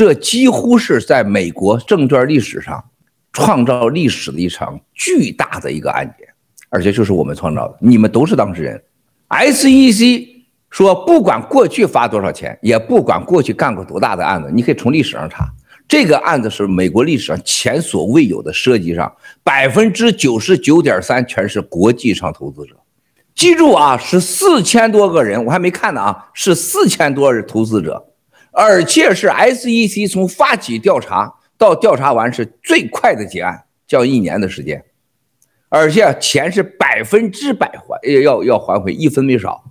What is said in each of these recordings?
这几乎是在美国证券历史上创造历史的一场巨大的一个案件，而且就是我们创造的，你们都是当事人。SEC 说，不管过去发多少钱，也不管过去干过多大的案子，你可以从历史上查。这个案子是美国历史上前所未有的，涉及上百分之九十九点三全是国际上投资者。记住啊，是四千多个人，我还没看呢啊，是四千多人投资者，而且是 SEC 从发起调查到调查完是最快的结案，叫一年的时间，而且钱是百分之百还要要还回，一分没少。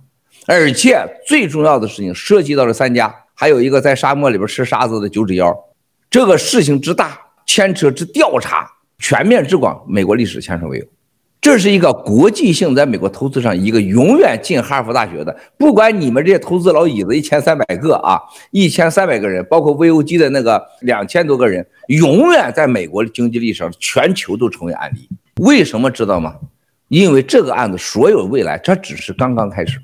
而且最重要的事情涉及到了三家，还有一个在沙漠里边吃沙子的九指妖。这个事情之大，牵扯之调查全面之广，美国历史前所未有。这是一个国际性，在美国投资上一个永远进哈佛大学的，不管你们这些投资老椅子一千三百个啊，一千三百个人，包括 VOG 的那个两千多个人，永远在美国的经济历史上，全球都成为案例。为什么知道吗？因为这个案子所有未来，这只是刚刚开始。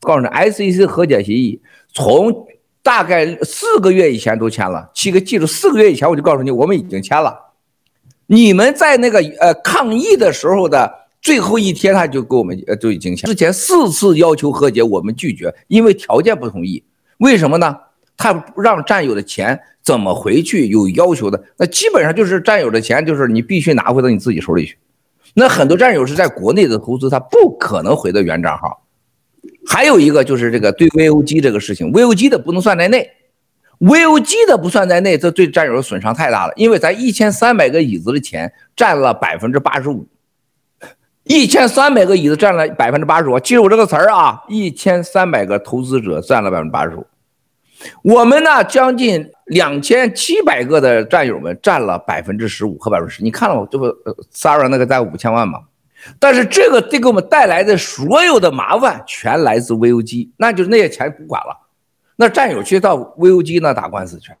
告诉你，SEC 和解协议从。大概四个月以前都签了，七个记住，四个月以前我就告诉你，我们已经签了。你们在那个呃抗议的时候的最后一天，他就给我们呃就已经签。之前四次要求和解，我们拒绝，因为条件不同意。为什么呢？他让战友的钱怎么回去有要求的，那基本上就是战友的钱，就是你必须拿回到你自己手里去。那很多战友是在国内的投资，他不可能回到原账号。还有一个就是这个对 VOG 这个事情，VOG 的不能算在内，VOG 的不算在内，这对战友的损伤太大了，因为咱一千三百个椅子的钱占了百分之八十五，一千三百个椅子占了百分之八十五，记住我这个词儿啊，一千三百个投资者占了百分之八十五，我们呢将近两千七百个的战友们占了百分之十五和百分之十，你看了吗？这不 Sarah 那个在五千万吗？但是这个这给我们带来的所有的麻烦，全来自 VOG，那就是那些钱不管了，那战友去到 VOG 那打官司去，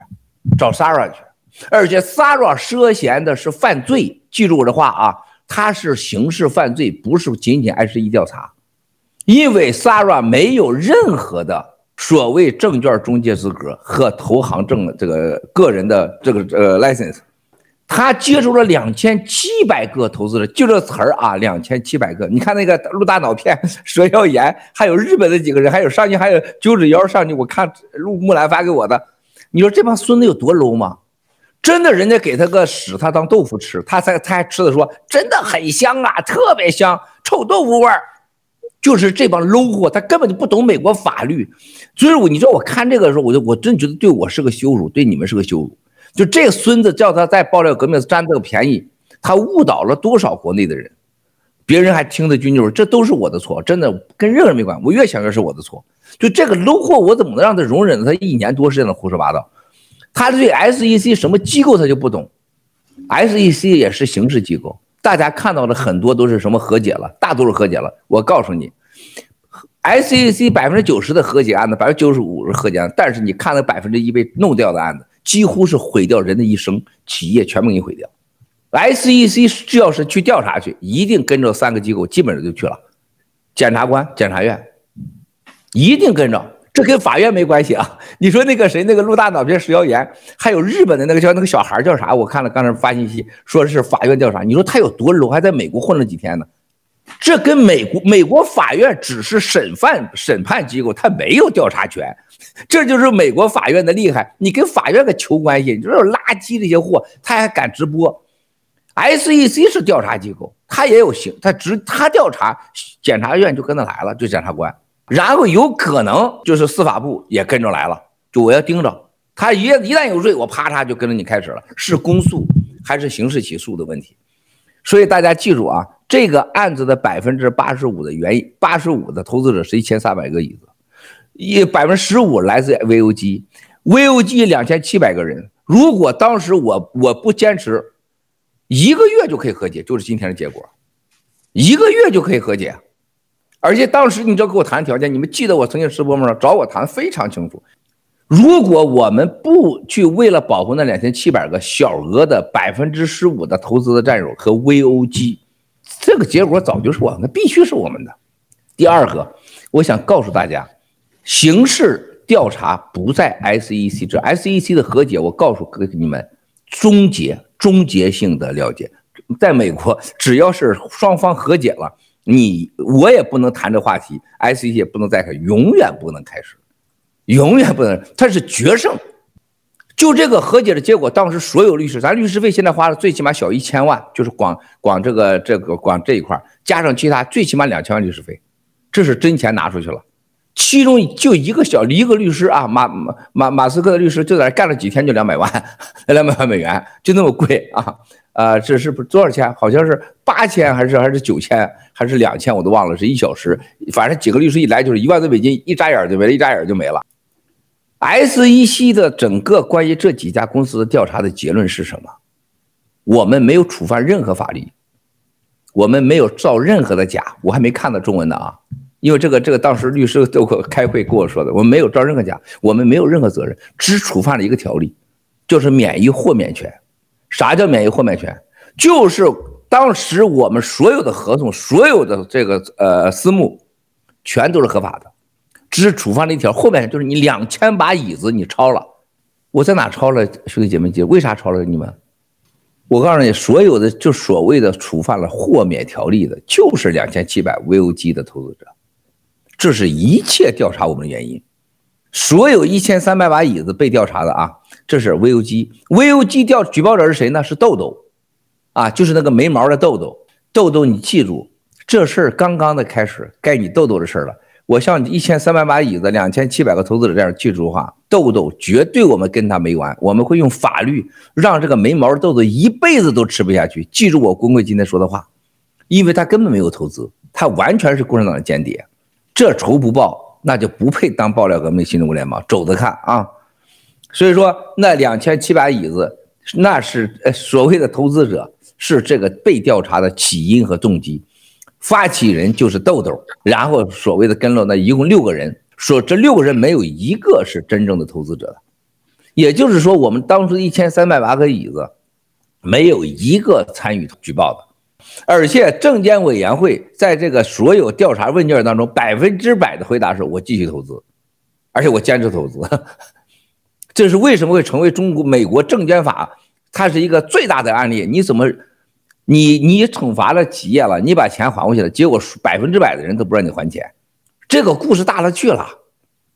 找 s a r a 去，而且 s a r a 涉嫌的是犯罪，记住我的话啊，他是刑事犯罪，不是仅仅 SEC 调查，因为 s a r a 没有任何的所谓证券中介资格和投行证这个个人的这个呃 license。他接触了两千七百个投资者，就这词儿啊，两千七百个。你看那个陆大脑片、蛇妖炎，还有日本的几个人，还有上去还有九指妖上去。我看陆木兰发给我的，你说这帮孙子有多 low 吗？真的，人家给他个屎，他当豆腐吃，他才他还吃的说真的很香啊，特别香，臭豆腐味儿。就是这帮 low 货，他根本就不懂美国法律。所以，我你知道我看这个时候，我就我真觉得对我是个羞辱，对你们是个羞辱。就这个孙子叫他在爆料革命占这个便宜，他误导了多少国内的人，别人还听得津津有味，这都是我的错，真的跟任何人没关。我越想越是我的错。就这个 low 货，我怎么能让他容忍他一年多时间的胡说八道？他对 SEC 什么机构他就不懂，SEC 也是刑事机构，大家看到的很多都是什么和解了，大多数和解了。我告诉你，SEC 百分之九十的和解案子，百分之九十五是和解案，但是你看那百分之一被弄掉的案子。几乎是毁掉人的一生，企业全部给你毁掉。SEC 只要是去调查去，一定跟着三个机构，基本上就去了。检察官、检察院，一定跟着。这跟法院没关系啊。你说那个谁，那个陆大脑片、食谣言，还有日本的那个叫那个小孩叫啥？我看了刚才发信息，说是法院调查。你说他有多 low？还在美国混了几天呢？这跟美国美国法院只是审判审判机构，他没有调查权。这就是美国法院的厉害，你跟法院个求关系？你说垃圾这些货，他还敢直播？SEC 是调查机构，他也有刑，他直他调查，检察院就跟着来了，就检察官，然后有可能就是司法部也跟着来了，就我要盯着他一一旦有罪，我啪嚓就跟着你开始了，是公诉还是刑事起诉的问题？所以大家记住啊，这个案子的百分之八十五的原因，八十五的投资者是一千三百个椅子。一百分之十五来自 VOG，VOG 两千七百个人。如果当时我我不坚持，一个月就可以和解，就是今天的结果，一个月就可以和解。而且当时你知道给我谈条件，你们记得我曾经直播吗？找我谈非常清楚。如果我们不去为了保护那两千七百个小额的百分之十五的投资的战友和 VOG，这个结果早就是我们的，必须是我们的。第二个，我想告诉大家。刑事调查不在 SEC 这，SEC 的和解，我告诉各位你们，终结终结性的了解，在美国，只要是双方和解了，你我也不能谈这话题，SEC 也不能再开，永远不能开始，永远不能，它是决胜。就这个和解的结果，当时所有律师，咱律师费现在花了最起码小一千万，就是光光这个这个光这一块，加上其他，最起码两千万律师费，这是真钱拿出去了。其中就一个小一个律师啊，马马马斯克的律师就在那干了几天就两百万，两百万美元就那么贵啊！呃，这是不多少钱？好像是八千还是还是九千还是两千，我都忘了，是一小时，反正几个律师一来就是一万多美金，一眨眼就没了，一眨眼就没了。SEC 的整个关于这几家公司的调查的结论是什么？我们没有触犯任何法律，我们没有造任何的假，我还没看到中文的啊。因为这个，这个当时律师都开会跟我说的，我们没有造任何假，我们没有任何责任，只触犯了一个条例，就是免于豁免权。啥叫免于豁免权？就是当时我们所有的合同，所有的这个呃私募，全都是合法的，只是处罚了一条后面，就是你两千把椅子你抄了，我在哪抄了？兄弟姐妹姐为啥抄了你们？我告诉你，所有的就所谓的触犯了豁免条例的，就是两千七百 VOG 的投资者。这是一切调查我们的原因，所有一千三百把椅子被调查的啊，这是 VOG，VOG 调举报者是谁呢？是豆豆，啊，就是那个没毛的豆豆。豆豆，你记住，这事儿刚刚的开始，该你豆豆的事儿了。我像一千三百把椅子，两千七百个投资者这样记住的话，豆豆绝对我们跟他没完，我们会用法律让这个没毛豆豆一辈子都吃不下去。记住我公会今天说的话，因为他根本没有投资，他完全是共产党的间谍。这仇不报，那就不配当爆料革命新中国联盟，走着看啊！所以说，那两千七百椅子，那是呃所谓的投资者，是这个被调查的起因和动机，发起人就是豆豆，然后所谓的跟了那一共六个人，说这六个人没有一个是真正的投资者，也就是说，我们当初一千三百八个椅子，没有一个参与举报的。而且证监委员会在这个所有调查问卷当中，百分之百的回答是我继续投资，而且我坚持投资。这是为什么会成为中国美国证监法，它是一个最大的案例。你怎么，你你惩罚了企业了，你把钱还回去了，结果百分之百的人都不让你还钱，这个故事大了去了，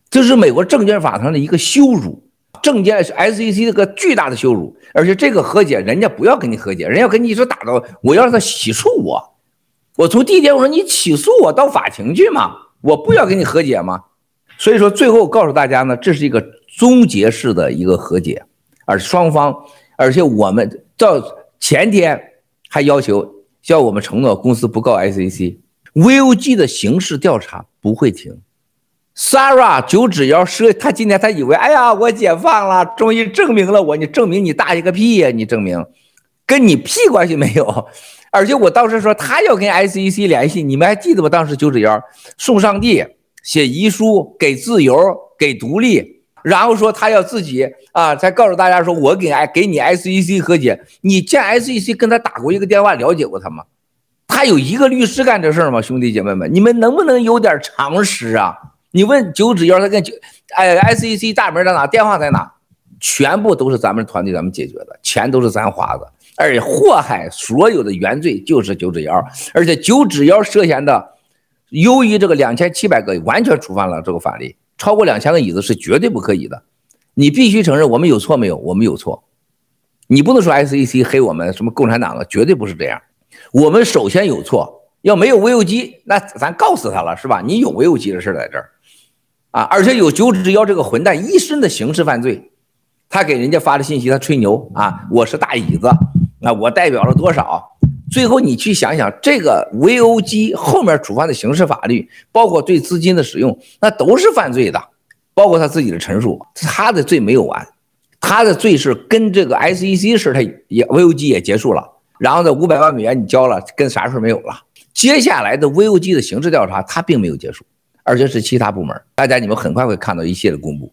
这是美国证券法上的一个羞辱。证券 SEC 这个巨大的羞辱，而且这个和解，人家不要跟你和解，人家跟你一直打到，我要让他起诉我，我从第一天我说你起诉我到法庭去嘛，我不要跟你和解吗？所以说最后告诉大家呢，这是一个终结式的一个和解，而双方，而且我们到前天还要求叫我们承诺公司不告 SEC，VOG 的刑事调查不会停。Sarah 九指谣说，他今天他以为，哎呀，我解放了，终于证明了我，你证明你大爷个屁呀！你证明跟你屁关系没有。而且我当时说他要跟 SEC 联系，你们还记得吗？当时九指谣送上帝写遗书给自由给独立，然后说他要自己啊，才告诉大家说我给哎给你 SEC 和解。你见 SEC 跟他打过一个电话，了解过他吗？他有一个律师干这事儿吗？兄弟姐妹们，你们能不能有点常识啊？你问九指妖，他跟九哎，SEC 大门在哪？电话在哪？全部都是咱们团队咱们解决的，钱都是咱花的，而且祸害所有的原罪就是九指妖，而且九指妖涉嫌的，由于这个两千七百个完全触犯了这个法律，超过两千个椅子是绝对不可以的。你必须承认我们有错没有？我们有错，你不能说 SEC 黑我们什么共产党了，绝对不是这样。我们首先有错，要没有 VOG，那咱告诉他了是吧？你有 VOG 的事在这儿。啊！而且有九指妖这个混蛋一身的刑事犯罪，他给人家发的信息，他吹牛啊，我是大椅子，啊，我代表了多少？最后你去想想，这个 VOG 后面触犯的刑事法律，包括对资金的使用，那都是犯罪的，包括他自己的陈述，他的罪没有完，他的罪是跟这个 SEC 事，他也 VOG 也结束了，然后这五百万美元你交了，跟啥事没有了。接下来的 VOG 的刑事调查，他并没有结束。而且是其他部门，大家你们很快会看到一系列公布。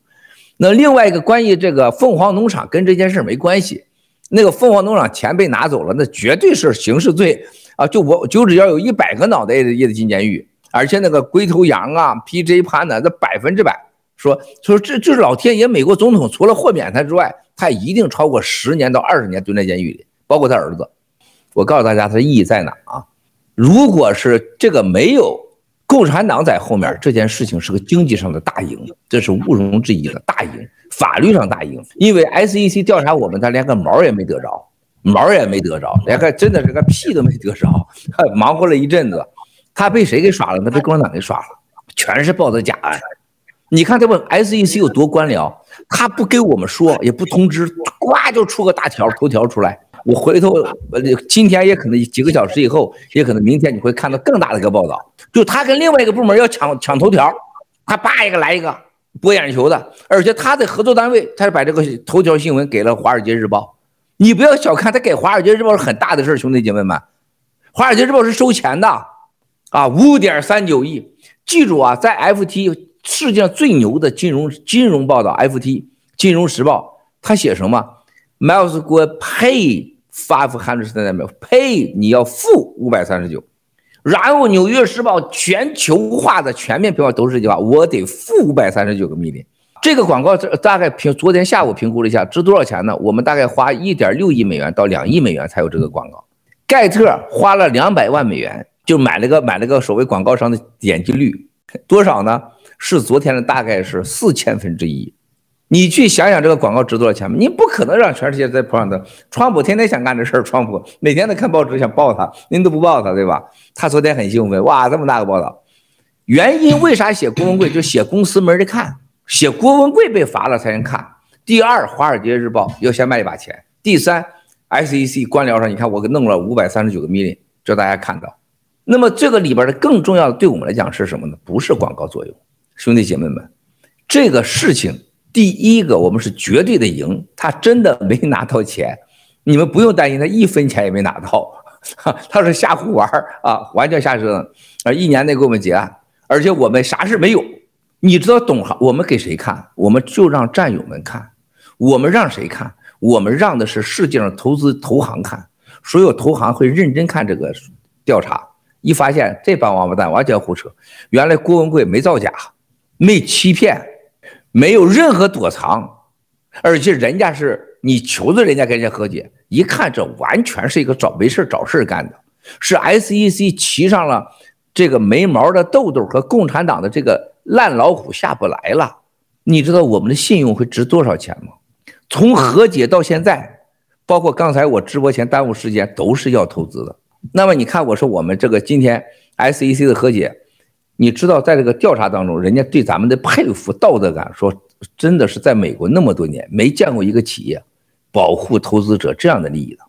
那另外一个关于这个凤凰农场跟这件事没关系，那个凤凰农场钱被拿走了，那绝对是刑事罪啊！就我就只要有一百个脑袋也得进监狱，而且那个龟头羊啊、PJ 潘呢，那百分之百说说这就是老天爷，美国总统除了豁免他之外，他一定超过十年到二十年蹲在监狱里，包括他儿子。我告诉大家，他的意义在哪啊？如果是这个没有共产党在后面，这件事情是个经济上的大赢，这是毋庸置疑的大赢，法律上大赢。因为 SEC 调查我们，他连个毛也没得着，毛也没得着，连个真的是个屁都没得着，忙活了一阵子，他被谁给耍了？他被共产党给耍了，全是报的假案。你看这不 SEC 有多官僚，他不给我们说，也不通知，呱就出个大条头条出来。我回头呃，今天也可能几个小时以后，也可能明天你会看到更大的一个报道，就他跟另外一个部门要抢抢头条，他叭一个来一个博眼球的，而且他的合作单位，他把这个头条新闻给了《华尔街日报》，你不要小看他给《华尔街日报》是很大的事，兄弟姐妹们，《华尔街日报》是收钱的，啊，五点三九亿，记住啊，在 FT 世界上最牛的金融金融报道，FT 金融时报，他写什么？Miles 给我 pay。发付函数现在没有赔，你要付五百三十九，然后《纽约时报》全球化的全面评价都是这句话，我得付五百三十九个 mi mi。这个广告大概评昨天下午评估了一下，值多少钱呢？我们大概花一点六亿美元到两亿美元才有这个广告。盖特花了两百万美元就买了个买了个所谓广告商的点击率多少呢？是昨天的大概是四千分之一。你去想想这个广告值多少钱吗？你不可能让全世界在捧的。川普天天想干这事儿，川普每天都看报纸想报他，您都不报他，对吧？他昨天很兴奋，哇，这么大个报道，原因为啥写郭文贵？就写公司没人看，写郭文贵被罚了才能看。第二，《华尔街日报》要先卖一把钱。第三，SEC 官僚上，你看我给弄了五百三十九个 million，叫大家看到。那么这个里边的更重要的，对我们来讲是什么呢？不是广告作用，兄弟姐妹们，这个事情。第一个，我们是绝对的赢，他真的没拿到钱，你们不用担心，他一分钱也没拿到，他是瞎胡玩啊，完全瞎折腾啊，一年内给我们结案，而且我们啥事没有，你知道懂行，我们给谁看？我们就让战友们看，我们让谁看？我们让的是世界上投资投行看，所有投行会认真看这个调查，一发现这帮王八蛋完全胡扯，原来郭文贵没造假，没欺骗。没有任何躲藏，而且人家是你求着人家跟人家和解，一看这完全是一个找没事找事干的，是 SEC 骑上了这个没毛的豆豆和共产党的这个烂老虎下不来了。你知道我们的信用会值多少钱吗？从和解到现在，包括刚才我直播前耽误时间，都是要投资的。那么你看，我说我们这个今天 SEC 的和解。你知道，在这个调查当中，人家对咱们的佩服、道德感，说真的是在美国那么多年没见过一个企业保护投资者这样的利益的。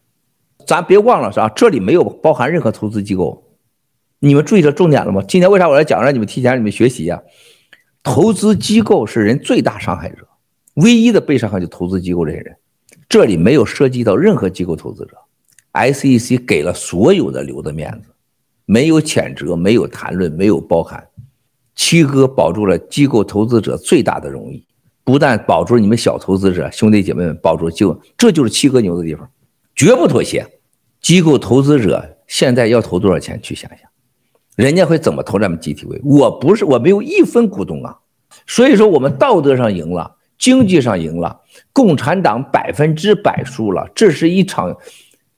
咱别忘了是啊？这里没有包含任何投资机构。你们注意到重点了吗？今天为啥我来讲，让你们提前让你们学习啊？投资机构是人最大伤害者，唯一的被伤害就投资机构这些人。这里没有涉及到任何机构投资者，SEC 给了所有的留的面子。没有谴责，没有谈论，没有包含，七哥保住了机构投资者最大的荣誉，不但保住了你们小投资者兄弟姐妹们，保住就这就是七哥牛的地方，绝不妥协。机构投资者现在要投多少钱？去想想，人家会怎么投咱们 GTV？我不是，我没有一分股东啊，所以说我们道德上赢了，经济上赢了，共产党百分之百输了，这是一场。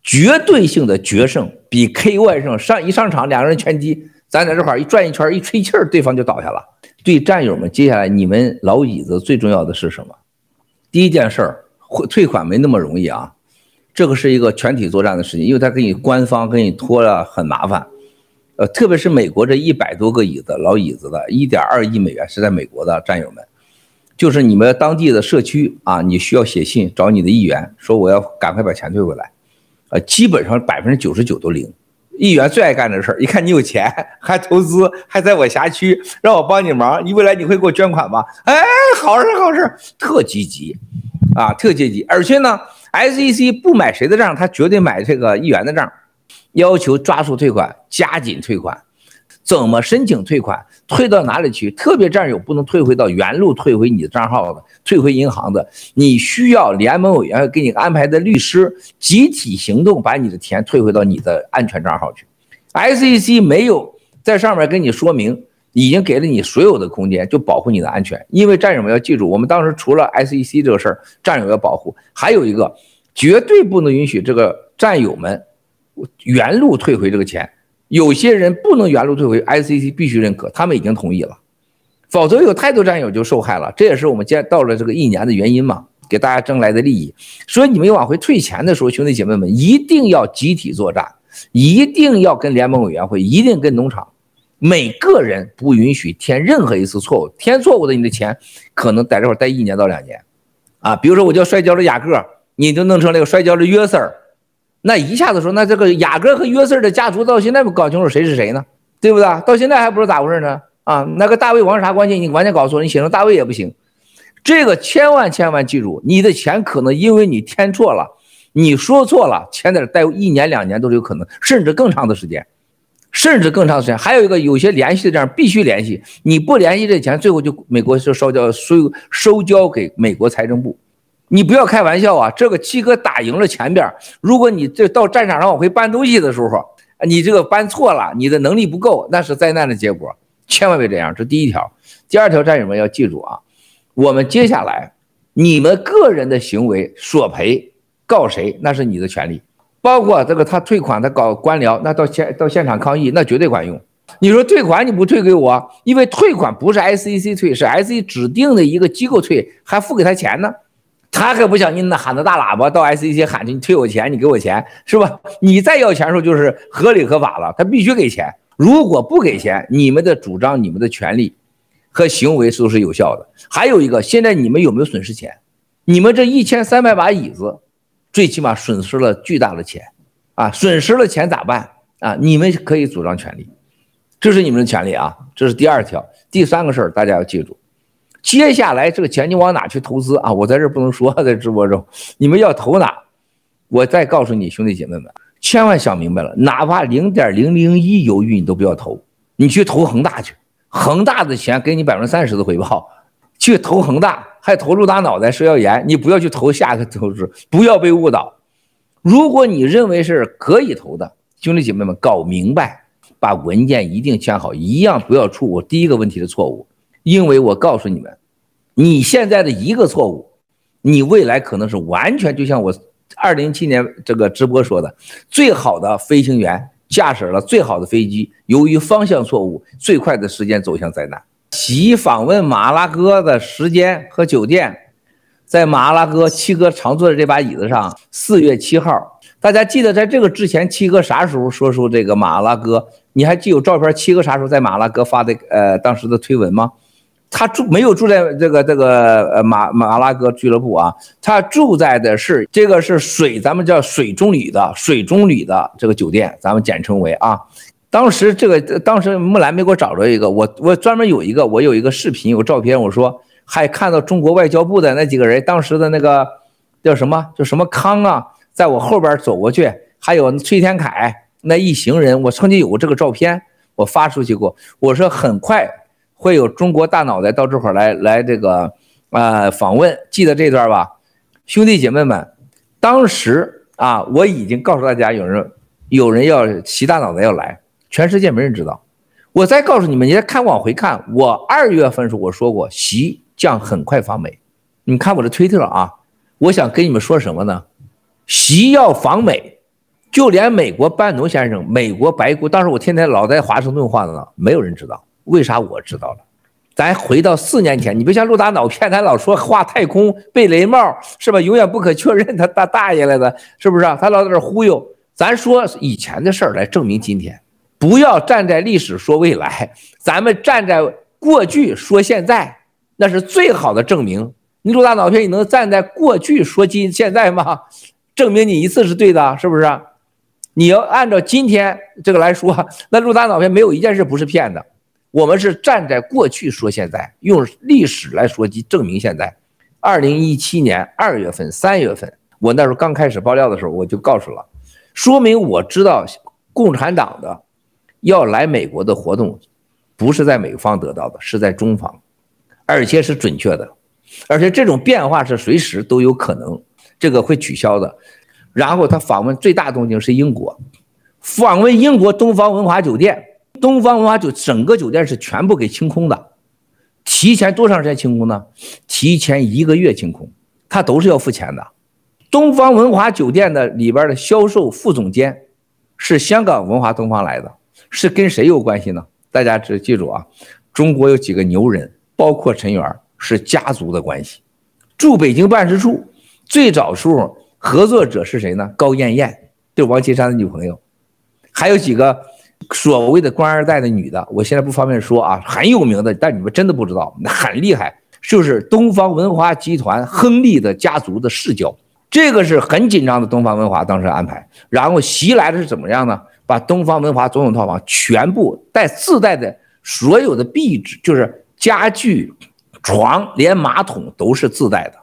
绝对性的决胜，比 KO 胜上一上场，两个人拳击，咱在这块一转一圈，一吹气儿，对方就倒下了。对战友们，接下来你们老椅子最重要的是什么？第一件事儿，退款没那么容易啊，这个是一个全体作战的事情，因为他给你官方给你拖了很麻烦。呃，特别是美国这一百多个椅子，老椅子的，一点二亿美元是在美国的战友们，就是你们当地的社区啊，你需要写信找你的议员，说我要赶快把钱退回来。呃，基本上百分之九十九都零。议员最爱干的事儿，一看你有钱，还投资，还在我辖区，让我帮你忙，你未来你会给我捐款吗？哎，好事好事，特积极，啊，特积极。而且呢，SEC 不买谁的账，他绝对买这个议员的账，要求抓住退款，加紧退款。怎么申请退款？退到哪里去？特别战友不能退回到原路，退回你的账号的，退回银行的。你需要联盟委员给你安排的律师集体行动，把你的钱退回到你的安全账号去。SEC 没有在上面跟你说明，已经给了你所有的空间，就保护你的安全。因为战友们要记住，我们当时除了 SEC 这个事儿，战友要保护，还有一个绝对不能允许这个战友们原路退回这个钱。有些人不能原路退回，ICC 必须认可，他们已经同意了，否则有太多战友就受害了。这也是我们今天到了这个一年的原因嘛，给大家争来的利益。所以你们往回退钱的时候，兄弟姐妹们一定要集体作战。一定要跟联盟委员会，一定跟农场，每个人不允许添任何一次错误，添错误的你的钱可能在这块待一年到两年，啊，比如说我叫摔跤的雅各，你就弄成那个摔跤的约瑟，那一下子说，那这个雅各和约瑟的家族到现在不搞清楚谁是谁呢？对不对？到现在还不知道咋回事呢？啊，那个大卫王啥关系？你完全搞错，你写成大卫也不行，这个千万千万记住，你的钱可能因为你填错了。你说错了，钱在这待一年两年都是有可能，甚至更长的时间，甚至更长的时间。还有一个，有些联系的这样必须联系，你不联系这钱，最后就美国就收交收收交给美国财政部。你不要开玩笑啊！这个七哥打赢了前边，如果你这到战场上往回搬东西的时候，你这个搬错了，你的能力不够，那是灾难的结果。千万别这样，这第一条。第二条，战友们要记住啊，我们接下来你们个人的行为索赔。告谁那是你的权利，包括这个他退款，他搞官僚，那到现到现场抗议，那绝对管用。你说退款你不退给我，因为退款不是 SEC 退，是 SEC 指定的一个机构退，还付给他钱呢。他可不像你那喊着大喇叭到 SEC 喊着你退我钱，你给我钱是吧？你再要钱的时候就是合理合法了，他必须给钱。如果不给钱，你们的主张、你们的权利和行为都是有效的。还有一个，现在你们有没有损失钱？你们这一千三百把椅子。最起码损失了巨大的钱，啊，损失了钱咋办啊？你们可以主张权利，这是你们的权利啊。这是第二条，第三个事儿大家要记住，接下来这个钱你往哪去投资啊？我在这不能说，在直播中，你们要投哪？我再告诉你兄弟姐妹们，千万想明白了，哪怕零点零零一犹豫你都不要投，你去投恒大去，恒大的钱给你百分之三十的回报，去投恒大。还投入大脑袋食药盐，你不要去投下个投资，不要被误导。如果你认为是可以投的，兄弟姐妹们搞明白，把文件一定签好，一样不要出我第一个问题的错误。因为我告诉你们，你现在的一个错误，你未来可能是完全就像我二零一七年这个直播说的，最好的飞行员驾驶了最好的飞机，由于方向错误，最快的时间走向灾难。其访问马拉哥的时间和酒店，在马拉哥七哥常坐的这把椅子上。四月七号，大家记得在这个之前，七哥啥时候说出这个马拉哥？你还记有照片？七哥啥时候在马拉哥发的呃当时的推文吗？他住没有住在这个这个呃马马拉哥俱乐部啊，他住在的是这个是水，咱们叫水中旅的水中旅的这个酒店，咱们简称为啊。当时这个，当时木兰没给我找着一个，我我专门有一个，我有一个视频，有照片，我说还看到中国外交部的那几个人，当时的那个叫什么，叫什么康啊，在我后边走过去，还有崔天凯那一行人，我曾经有过这个照片，我发出去过，我说很快会有中国大脑袋到这块来来这个、呃、访问，记得这段吧，兄弟姐妹们，当时啊我已经告诉大家，有人有人要习大脑袋要来。全世界没人知道，我再告诉你们，你再看往回看，我二月份时候我说过，习将很快访美，你看我的推特啊，我想跟你们说什么呢？习要访美，就连美国班农先生、美国白宫，当时我天天老在华盛顿话的呢，没有人知道，为啥我知道了？咱回到四年前，你别像陆大脑骗，他老说画太空、贝雷帽是吧？永远不可确认，他大大爷来的，是不是？他老在这忽悠，咱说以前的事儿来证明今天。不要站在历史说未来，咱们站在过去说现在，那是最好的证明。你陆大脑片，你能站在过去说今现在吗？证明你一次是对的，是不是？你要按照今天这个来说，那陆大脑片没有一件事不是骗的。我们是站在过去说现在，用历史来说及证明现在。二零一七年二月份、三月份，我那时候刚开始爆料的时候，我就告诉了，说明我知道共产党的。要来美国的活动，不是在美方得到的，是在中方，而且是准确的，而且这种变化是随时都有可能，这个会取消的。然后他访问最大动静是英国，访问英国东方文华酒店，东方文华酒整个酒店是全部给清空的，提前多长时间清空呢？提前一个月清空，他都是要付钱的。东方文华酒店的里边的销售副总监是香港文华东方来的，是跟谁有关系呢？大家只记住啊，中国有几个牛人，包括陈元，是家族的关系。驻北京办事处最早时候合作者是谁呢？高艳艳，就是王岐山的女朋友，还有几个所谓的官二代的女的，我现在不方便说啊，很有名的，但你们真的不知道，很厉害，就是东方文华集团亨利的家族的世交，这个是很紧张的。东方文华当时安排，然后袭来的是怎么样呢？把东方文华总统套房全部带自带的所有的壁纸，就是家具。床连马桶都是自带的，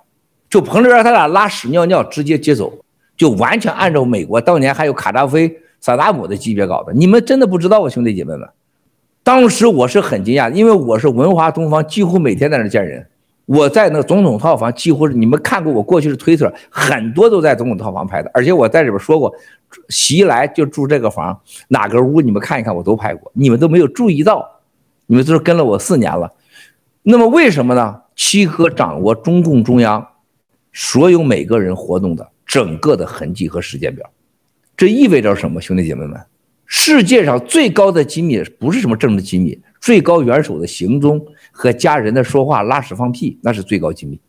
就彭丽媛他俩拉屎尿尿直接接走，就完全按照美国当年还有卡扎菲、萨达姆的级别搞的。你们真的不知道啊，兄弟姐妹们，当时我是很惊讶，因为我是文华东方，几乎每天在那见人。我在那总统套房，几乎是你们看过我过去的推特，很多都在总统套房拍的，而且我在里边说过，袭来就住这个房，哪个屋你们看一看，我都拍过，你们都没有注意到，你们都是跟了我四年了。那么为什么呢？七哥掌握中共中央所有每个人活动的整个的痕迹和时间表，这意味着什么？兄弟姐妹们，世界上最高的机密不是什么政治机密，最高元首的行踪和家人的说话、拉屎、放屁，那是最高机密。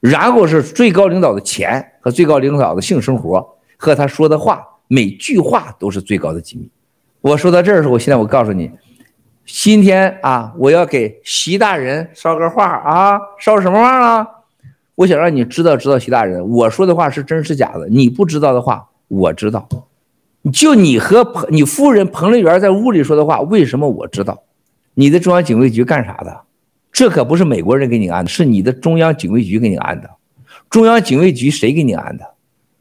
然后是最高领导的钱和最高领导的性生活和他说的话，每句话都是最高的机密。我说到这儿的时候，现在我告诉你。今天啊，我要给习大人捎个话啊，捎什么话呢？我想让你知道知道习大人，我说的话是真是假的。你不知道的话，我知道。就你和彭你夫人彭丽媛在屋里说的话，为什么我知道？你的中央警卫局干啥的？这可不是美国人给你安的，是你的中央警卫局给你安的。中央警卫局谁给你安的？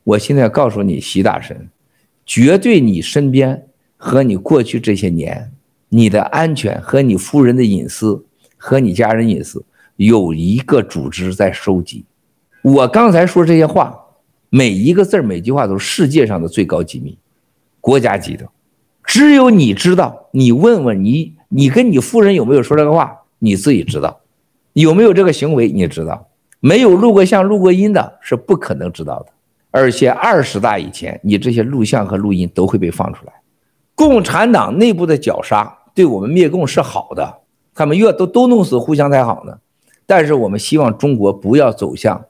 我现在告诉你，习大神，绝对你身边和你过去这些年。你的安全和你夫人的隐私和你家人隐私有一个组织在收集。我刚才说这些话，每一个字每句话都是世界上的最高机密，国家级的，只有你知道。你问问你，你跟你夫人有没有说这个话？你自己知道，有没有这个行为？你知道，没有录过像、录过音的，是不可能知道的。而且二十大以前，你这些录像和录音都会被放出来。共产党内部的绞杀。对我们灭共是好的，他们越都都弄死互相才好呢。但是我们希望中国不要走向，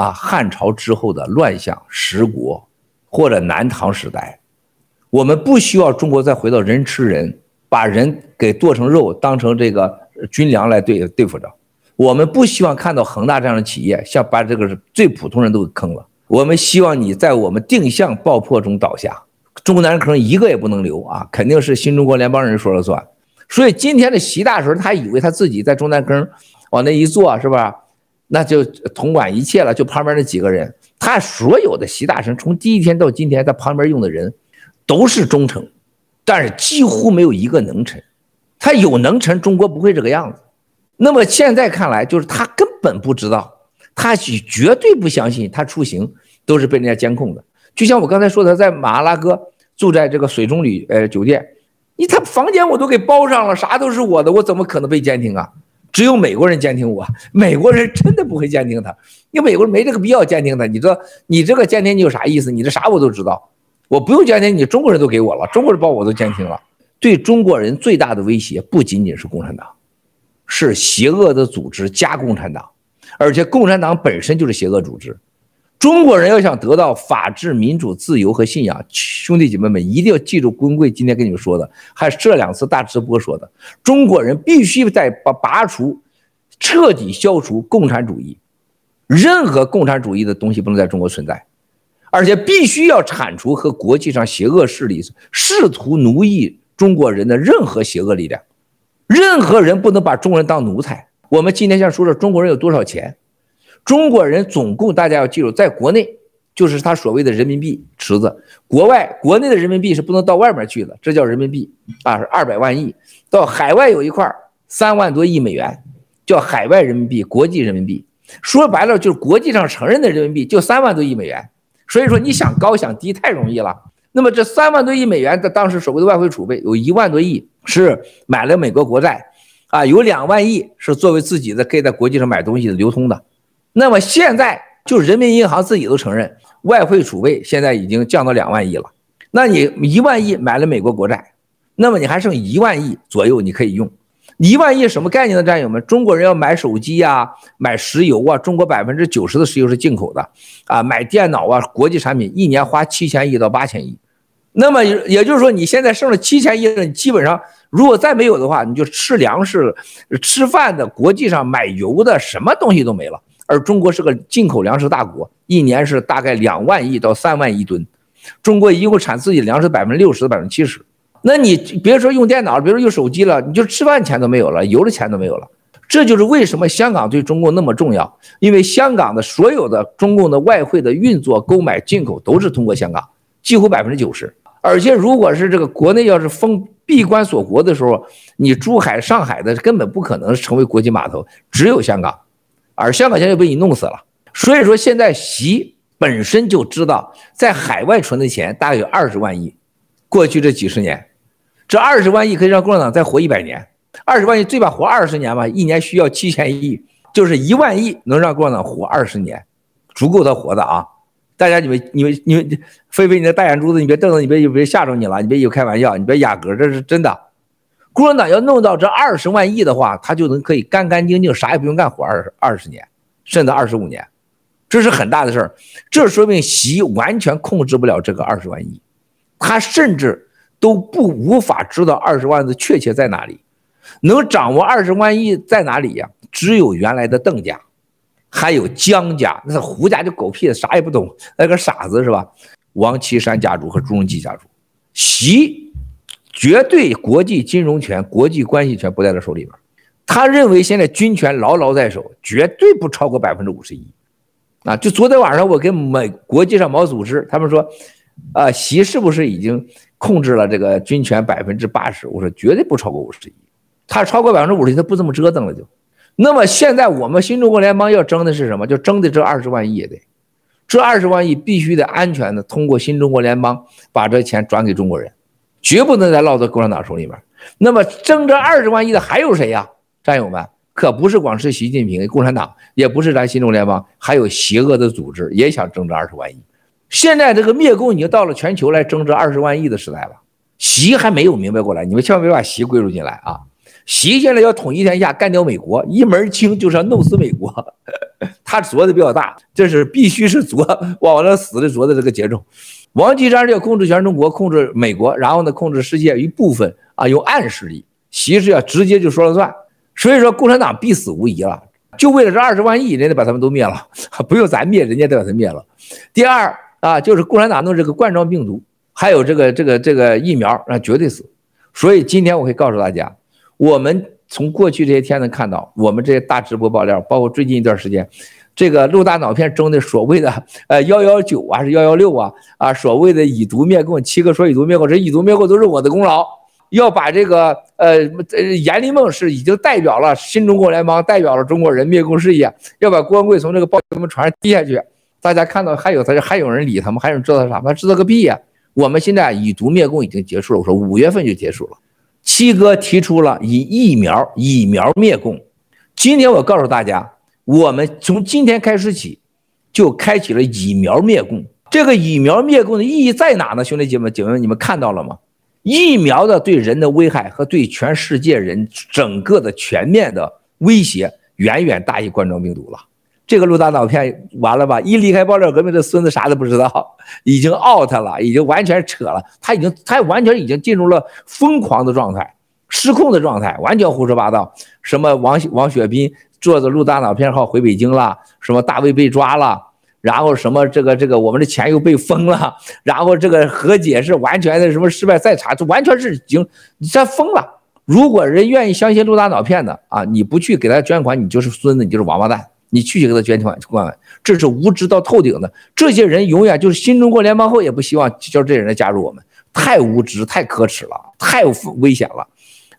啊汉朝之后的乱象、十国或者南唐时代。我们不需要中国再回到人吃人，把人给剁成肉当成这个军粮来对对付着。我们不希望看到恒大这样的企业像把这个最普通人都给坑了。我们希望你在我们定向爆破中倒下。中国男人可能一个也不能留啊，肯定是新中国联邦人说了算。所以今天的习大神，他以为他自己在中南坑往那一坐，是吧？那就统管一切了。就旁边那几个人，他所有的习大神从第一天到今天，他旁边用的人都是忠臣，但是几乎没有一个能臣。他有能臣，中国不会这个样子。那么现在看来，就是他根本不知道，他绝对不相信他出行都是被人家监控的。就像我刚才说的，在马拉哥住在这个水中旅呃酒店，你他房间我都给包上了，啥都是我的，我怎么可能被监听啊？只有美国人监听我，美国人真的不会监听他，因为美国人没这个必要监听他。你说你这个监听你有啥意思？你这啥我都知道，我不用监听，你中国人都给我了，中国人把我都监听了。对中国人最大的威胁不仅仅是共产党，是邪恶的组织加共产党，而且共产党本身就是邪恶组织。中国人要想得到法治、民主、自由和信仰，兄弟姐妹们一定要记住，棍棍今天跟你们说的，还是这两次大直播说的，中国人必须在拔拔除、彻底消除共产主义，任何共产主义的东西不能在中国存在，而且必须要铲除和国际上邪恶势力试图奴役中国人的任何邪恶力量，任何人不能把中国人当奴才。我们今天想说说中国人有多少钱。中国人总共，大家要记住，在国内就是他所谓的人民币池子，国外国内的人民币是不能到外面去的，这叫人民币啊，是二百万亿。到海外有一块三万多亿美元，叫海外人民币、国际人民币。说白了就是国际上承认的人民币，就三万多亿美元。所以说你想高想低太容易了。那么这三万多亿美元的当时所谓的外汇储备有一万多亿是买了美国国债，啊，有两万亿是作为自己的可以在国际上买东西的流通的。那么现在就人民银行自己都承认，外汇储备现在已经降到两万亿了。那你一万亿买了美国国债，那么你还剩一万亿左右你可以用。一万亿什么概念呢，战友们？中国人要买手机呀、啊，买石油啊，中国百分之九十的石油是进口的啊，买电脑啊，国际产品一年花七千亿到八千亿。那么也就是说，你现在剩了七千亿，你基本上如果再没有的话，你就吃粮食、吃饭的、国际上买油的，什么东西都没了。而中国是个进口粮食大国，一年是大概两万亿到三万亿吨，中国一共产自己粮食百分之六十到百分之七十。那你别说用电脑，别说用手机了，你就吃饭钱都没有了，油的钱都没有了。这就是为什么香港对中共那么重要，因为香港的所有的中共的外汇的运作、购买、进口都是通过香港，几乎百分之九十。而且如果是这个国内要是封闭关锁国的时候，你珠海、上海的根本不可能成为国际码头，只有香港，而香港现在被你弄死了。所以说现在习本身就知道，在海外存的钱大概有二十万亿，过去这几十年。这二十万亿可以让共产党再活一百年，二十万亿最起码活二十年吧，一年需要七千亿，就是一万亿能让共产党活二十年，足够他活的啊！大家你们你们你们，菲菲你的大眼珠子，你别瞪着，你别别吓着你了，你别以为开玩笑，你别雅阁，这是真的。共产党要弄到这二十万亿的话，他就能可以干干净净啥也不用干活二二十年，甚至二十五年，这是很大的事儿。这说明习完全控制不了这个二十万亿，他甚至。都不无法知道二十万的确切在哪里，能掌握二十万亿在哪里呀？只有原来的邓家，还有江家，那是胡家就狗屁，啥也不懂，那个傻子是吧？王岐山家族和朱镕基家族，习绝对国际金融权、国际关系权不在他手里边，他认为现在军权牢牢在手，绝对不超过百分之五十一。啊，就昨天晚上我跟美国际上毛组织他们说，啊，习是不是已经？控制了这个军权百分之八十，我说绝对不超过五十一，他超过百分之五十，他不这么折腾了就。那么现在我们新中国联邦要争的是什么？就争的这二十万亿也得，这二十万亿必须得安全的通过新中国联邦把这钱转给中国人，绝不能再落到共产党手里面。那么争这二十万亿的还有谁呀？战友们，可不是光是习近平、共产党，也不是咱新中联邦，还有邪恶的组织也想争这二十万亿。现在这个灭共已经到了全球来争这二十万亿的时代了，习还没有明白过来，你们千万别把习归入进来啊！习现在要统一天下，干掉美国，一门清就是要弄死美国，他做的比较大，这是必须是做往那死的做的这个节奏。王岐山是要控制全中国，控制美国，然后呢控制世界一部分啊，用暗势力，习是要直接就说了算，所以说共产党必死无疑了，就为了这二十万亿，人家把他们都灭了，不用咱灭，人家都把他灭了。第二。啊，就是共产党弄这个冠状病毒，还有这个这个这个疫苗，那绝对死。所以今天我可以告诉大家，我们从过去这些天能看到，我们这些大直播爆料，包括最近一段时间，这个陆大脑片中的所谓的呃幺幺九啊，是幺幺六啊啊，所谓的以毒灭共，七哥说以毒灭共，这以毒灭共都是我的功劳。要把这个呃呃阎丽梦是已经代表了新中国联邦，代表了中国人灭共事业，要把郭文贵从这个报纸船上踢下去。大家看到还有他，还有人理他们，还有人知道他啥？他知道个屁呀！我们现在以毒灭共已经结束了，我说五月份就结束了。七哥提出了以疫苗以苗灭共。今天我告诉大家，我们从今天开始起就开启了疫苗灭共。这个疫苗灭共的意义在哪呢？兄弟姐妹，姐妹们，你们看到了吗？疫苗的对人的危害和对全世界人整个的全面的威胁，远远大于冠状病毒了。这个陆大脑片完了吧？一离开爆料革命，这孙子啥都不知道，已经 out 了，已经完全扯了。他已经，他完全已经进入了疯狂的状态，失控的状态，完全胡说八道。什么王王雪斌坐着陆大脑片号回北京了，什么大卫被抓了，然后什么这个这个我们的钱又被封了，然后这个和解是完全的什么失败再查，这完全是已经你这疯了。如果人愿意相信陆大脑片的啊，你不去给他捐款，你就是孙子，你就是王八蛋。你去给他捐款款，这是无知到透顶的。这些人永远就是新中国联邦后也不希望叫这些人来加入我们，太无知、太可耻了，太危险了。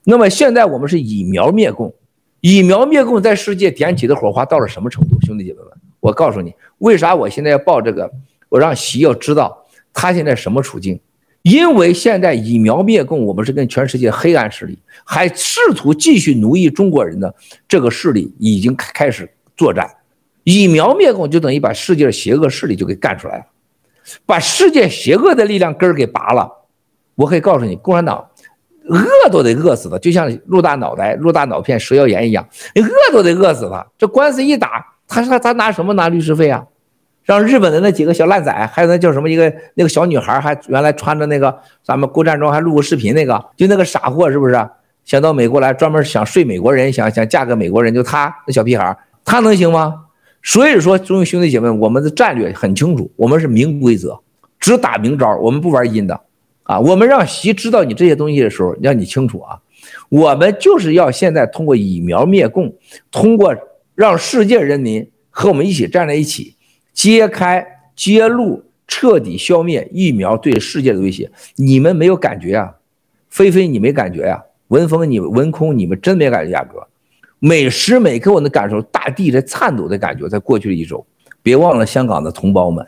那么现在我们是以苗灭共，以苗灭共在世界点起的火花到了什么程度？兄弟姐妹们，我告诉你，为啥我现在要报这个？我让习要知道他现在什么处境。因为现在以苗灭共，我们是跟全世界黑暗势力还试图继续奴役中国人的这个势力已经开始作战，以苗灭共就等于把世界的邪恶势力就给干出来了，把世界邪恶的力量根儿给拔了。我可以告诉你，共产党饿都得饿死他，就像鹿大脑袋、鹿大脑片、蛇妖炎一样，你饿都得饿死他。这官司一打，他说他拿什么拿律师费啊？让日本的那几个小烂仔，还有那叫什么一个那个小女孩，还原来穿着那个咱们国战装还录过视频那个，就那个傻货是不是？想到美国来，专门想睡美国人，想想嫁个美国人，就他那小屁孩，他能行吗？所以说，兄弟姐妹，我们的战略很清楚，我们是明规则，只打明招，我们不玩阴的啊。我们让习知道你这些东西的时候，让你清楚啊，我们就是要现在通过以苗灭共，通过让世界人民和我们一起站在一起。揭开、揭露、彻底消灭疫苗对世界的威胁，你们没有感觉啊？菲菲，你没感觉呀？文峰，你文空，你们真没感觉，亚哥，每时每刻我能感受大地在颤抖的感觉。在过去的一周，别忘了香港的同胞们，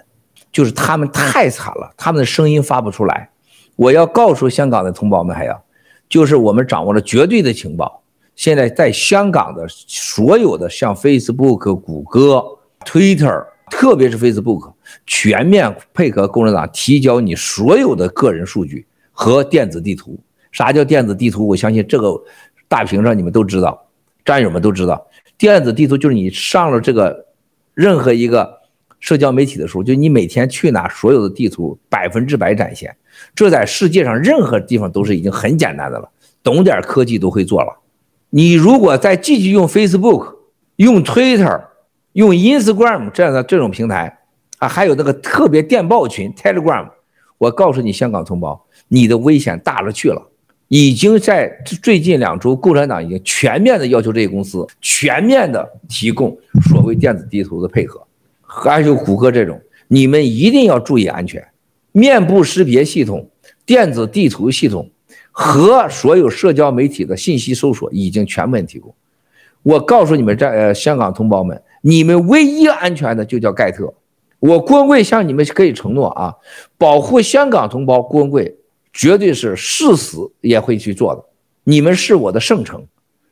就是他们太惨了，他们的声音发不出来。我要告诉香港的同胞们，还要，就是我们掌握了绝对的情报，现在在香港的所有的像 Facebook、谷歌、Twitter。特别是 Facebook 全面配合共产党提交你所有的个人数据和电子地图。啥叫电子地图？我相信这个大屏上你们都知道，战友们都知道。电子地图就是你上了这个任何一个社交媒体的时候，就你每天去哪，所有的地图百分之百展现。这在世界上任何地方都是已经很简单的了，懂点科技都会做了。你如果再继续用 Facebook，用 Twitter。用 Instagram 这样的这种平台啊，还有那个特别电报群 Telegram，我告诉你，香港同胞，你的危险大了去了。已经在最近两周，共产党已经全面的要求这些公司全面的提供所谓电子地图的配合，还有谷歌这种，你们一定要注意安全。面部识别系统、电子地图系统和所有社交媒体的信息搜索已经全面提供。我告诉你们，这呃香港同胞们。你们唯一安全的就叫盖特，我郭文贵向你们可以承诺啊，保护香港同胞，郭文贵绝对是誓死也会去做的。你们是我的圣城，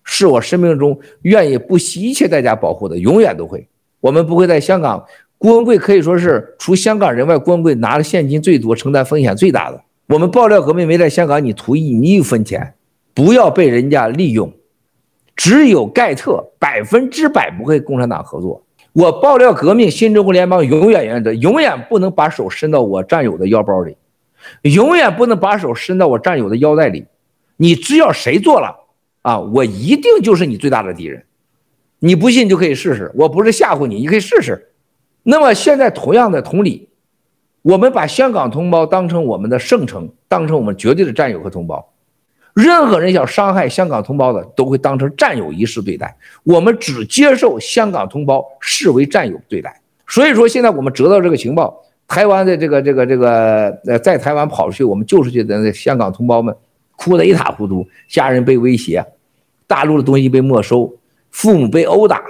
是我生命中愿意不惜一切代价保护的，永远都会。我们不会在香港，郭文贵可以说是除香港人外，郭文贵拿的现金最多，承担风险最大的。我们爆料革命没在香港，你图一你一分钱，不要被人家利用。只有盖特百分之百不会共产党合作。我爆料革命，新中国联邦永远原则，永远不能把手伸到我战友的腰包里，永远不能把手伸到我战友的腰带里。你只要谁做了啊，我一定就是你最大的敌人。你不信就可以试试，我不是吓唬你，你可以试试。那么现在同样的同理，我们把香港同胞当成我们的圣城，当成我们绝对的战友和同胞。任何人想伤害香港同胞的，都会当成战友一式对待。我们只接受香港同胞视为战友对待。所以说，现在我们得到这个情报，台湾的这个这个这个呃，在台湾跑出去，我们救出去的那香港同胞们，哭得一塌糊涂，家人被威胁，大陆的东西被没收，父母被殴打，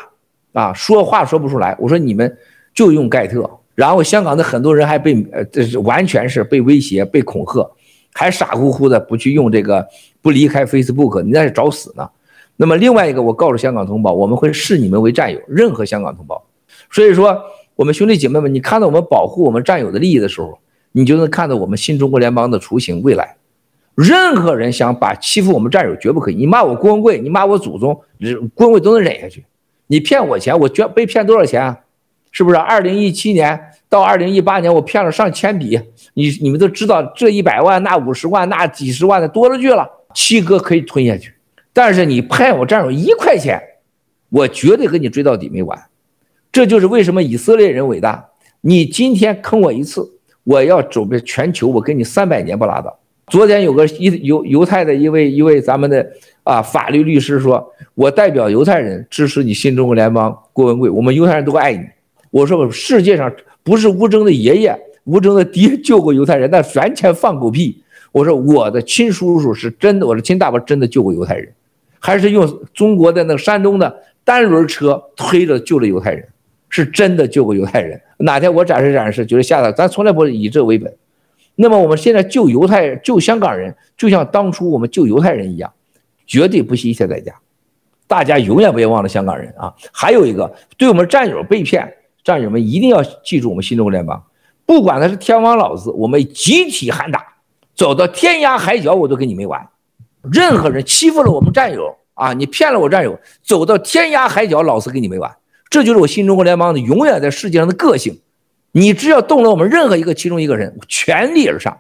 啊，说话说不出来。我说你们就用盖特，然后香港的很多人还被呃，这是完全是被威胁、被恐吓。还傻乎乎的不去用这个，不离开 Facebook，你那是找死呢。那么另外一个，我告诉香港同胞，我们会视你们为战友，任何香港同胞。所以说，我们兄弟姐妹们，你看到我们保护我们战友的利益的时候，你就能看到我们新中国联邦的雏形未来。任何人想把欺负我们战友，绝不可以。你骂我郭文贵，你骂我祖宗，郭文贵都能忍下去。你骗我钱，我捐被骗多少钱啊？是不是？二零一七年到二零一八年，我骗了上千笔。你你们都知道，这一百万、那五十万、那几十万的多了去了。七哥可以吞下去，但是你骗我战友一块钱，我绝对和你追到底没完。这就是为什么以色列人伟大。你今天坑我一次，我要准备全球，我跟你三百年不拉倒。昨天有个一犹犹太的一位一位咱们的啊法律律师说，我代表犹太人支持你新中国联邦郭文贵，我们犹太人都爱你。我说世界上不是吴征的爷爷、吴征的爹救过犹太人，那完全放狗屁。我说我的亲叔叔是真的，我的亲大伯真的救过犹太人，还是用中国的那个山东的单轮车推着救了犹太人，是真的救过犹太人。哪天我展示展示，就是下来，咱从来不以这为本。那么我们现在救犹太人、救香港人，就像当初我们救犹太人一样，绝对不惜一切代价。大家永远别忘了香港人啊！还有一个，对我们战友被骗，战友们一定要记住我们新中国联邦，不管他是天王老子，我们集体喊打，走到天涯海角我都跟你没完。任何人欺负了我们战友啊，你骗了我战友，走到天涯海角，老子跟你没完。这就是我新中国联邦的永远在世界上的个性。你只要动了我们任何一个其中一个人，全力而上。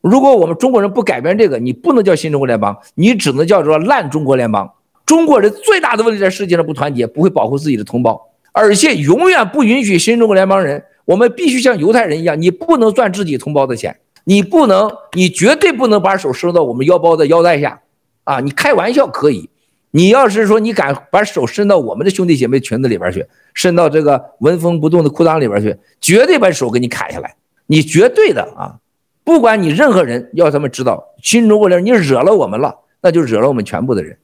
如果我们中国人不改变这个，你不能叫新中国联邦，你只能叫做烂中国联邦。中国人最大的问题在世界上不团结，不会保护自己的同胞，而且永远不允许新中国联邦人。我们必须像犹太人一样，你不能赚自己同胞的钱，你不能，你绝对不能把手伸到我们腰包的腰带下，啊，你开玩笑可以，你要是说你敢把手伸到我们的兄弟姐妹裙子里边去。伸到这个纹风不动的裤裆里边去，绝对把手给你砍下来。你绝对的啊，不管你任何人，要他们知道，新中国人你惹了我们了，那就惹了我们全部的人。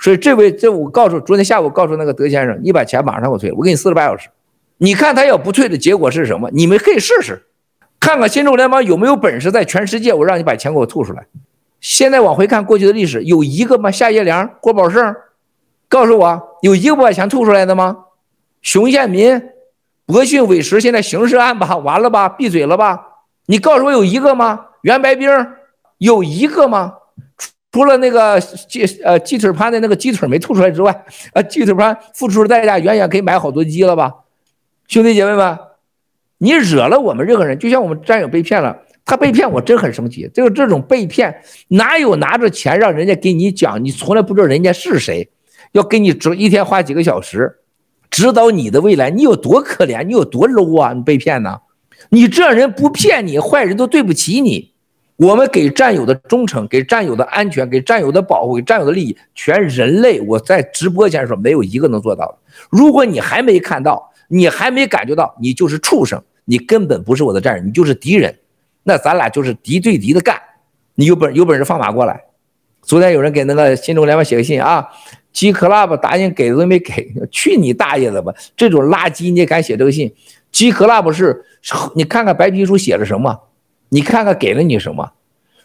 所以这位，这我告诉，昨天下午告诉那个德先生，你把钱马上给我退，我给你四十八小时。你看他要不退的结果是什么？你们可以试试，看看新中国联邦有没有本事在全世界，我让你把钱给我吐出来。现在往回看过去的历史，有一个吗？夏业良、郭宝胜，告诉我，有一个不把钱吐出来的吗？熊宪民、博信委实现在刑事案吧，完了吧，闭嘴了吧？你告诉我有一个吗？袁白冰有一个吗？除了那个鸡呃鸡腿潘的那个鸡腿没吐出来之外，呃鸡腿潘付出的代价远远可以买好多鸡了吧？兄弟姐妹们，你惹了我们任何人，就像我们战友被骗了，他被骗我真很生气。这个这种被骗哪有拿着钱让人家给你讲？你从来不知道人家是谁，要给你指一天花几个小时。指导你的未来，你有多可怜，你有多 low 啊！你被骗呢？你这人不骗你，坏人都对不起你。我们给战友的忠诚，给战友的安全，给战友的保护，给战友的利益，全人类，我在直播前说，没有一个能做到的。如果你还没看到，你还没感觉到，你就是畜生，你根本不是我的战友，你就是敌人。那咱俩就是敌对敌的干。你有本有本事放马过来。昨天有人给那个新中国联邦写个信啊。G Club 答应给的都没给，去你大爷的吧！这种垃圾你也敢写这个信？G Club 是，你看看白皮书写了什么？你看看给了你什么？